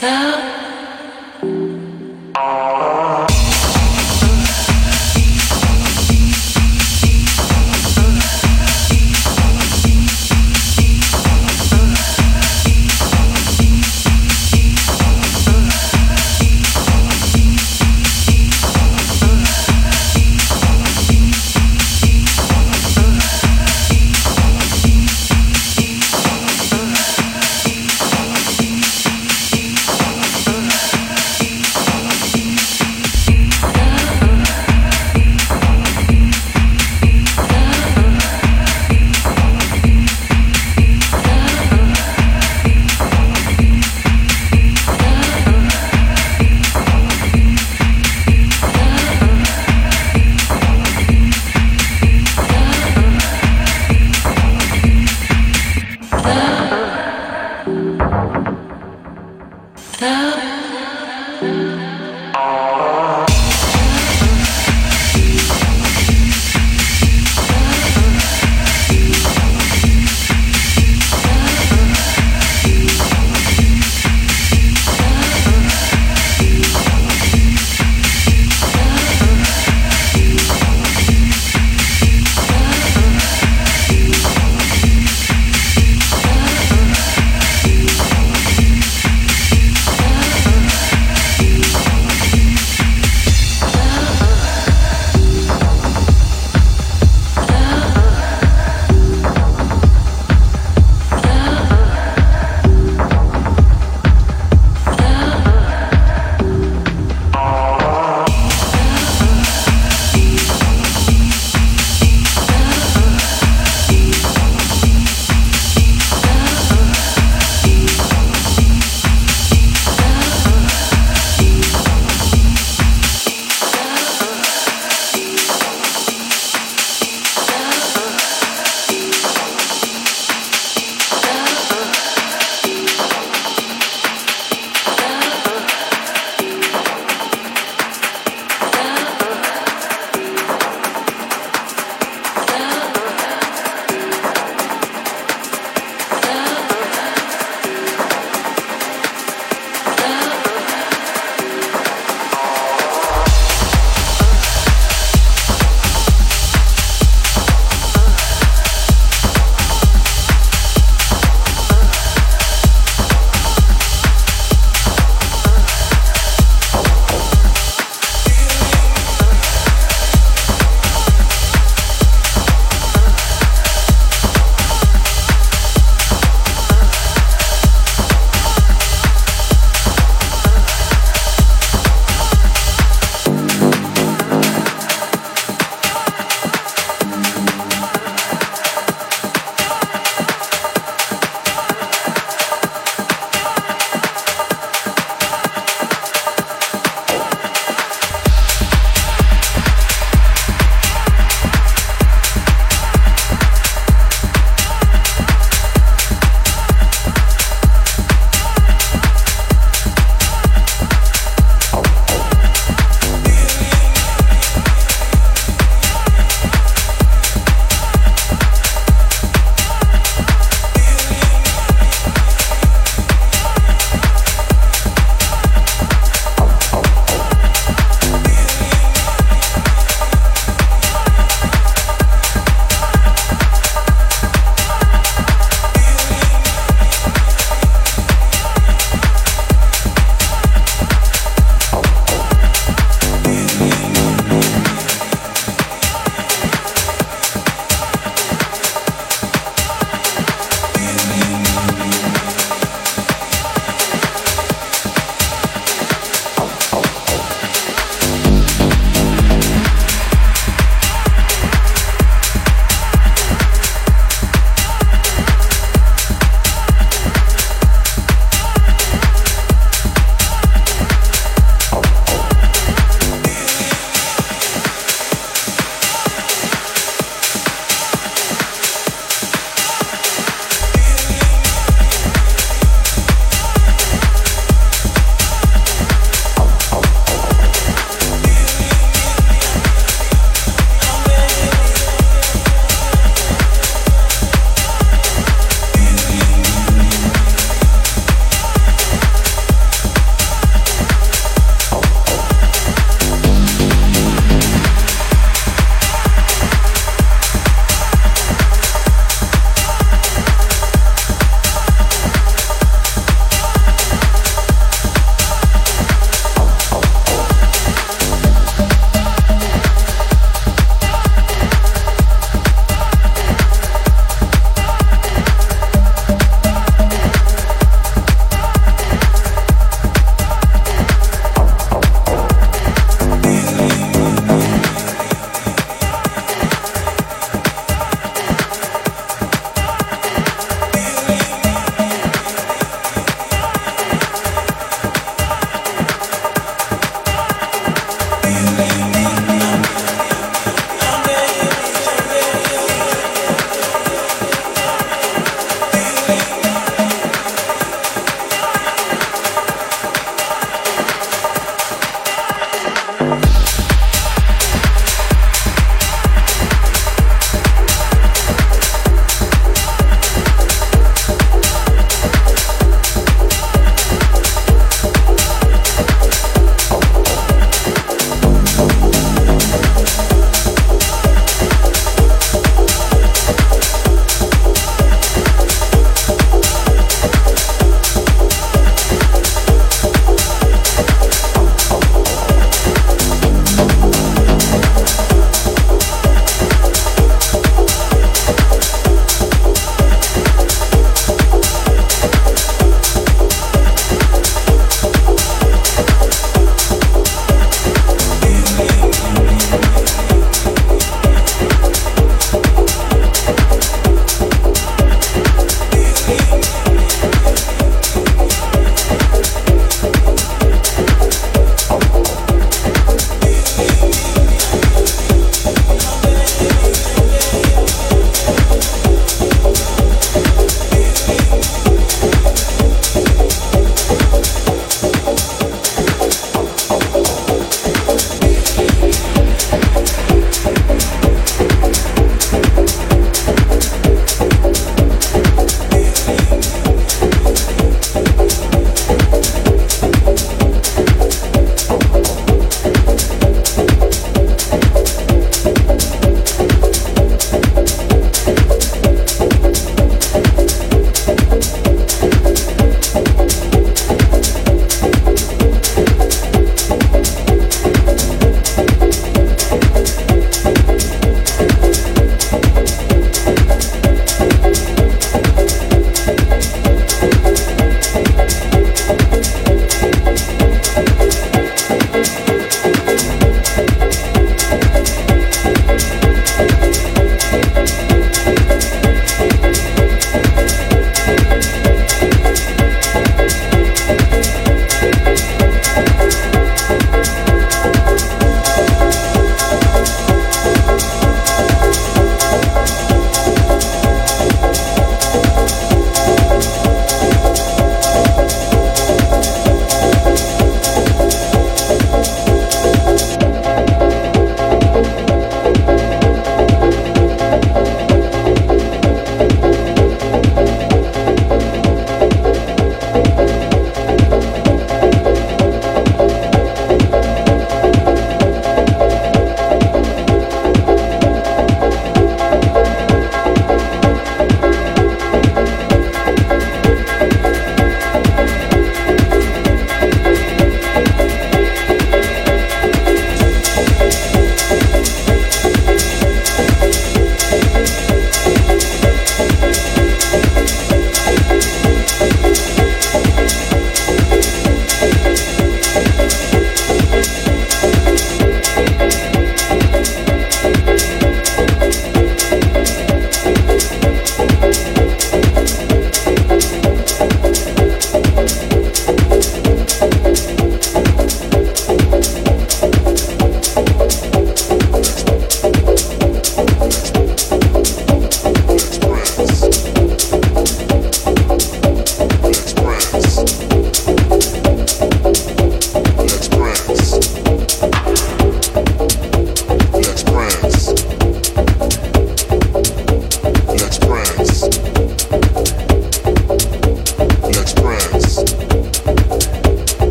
Now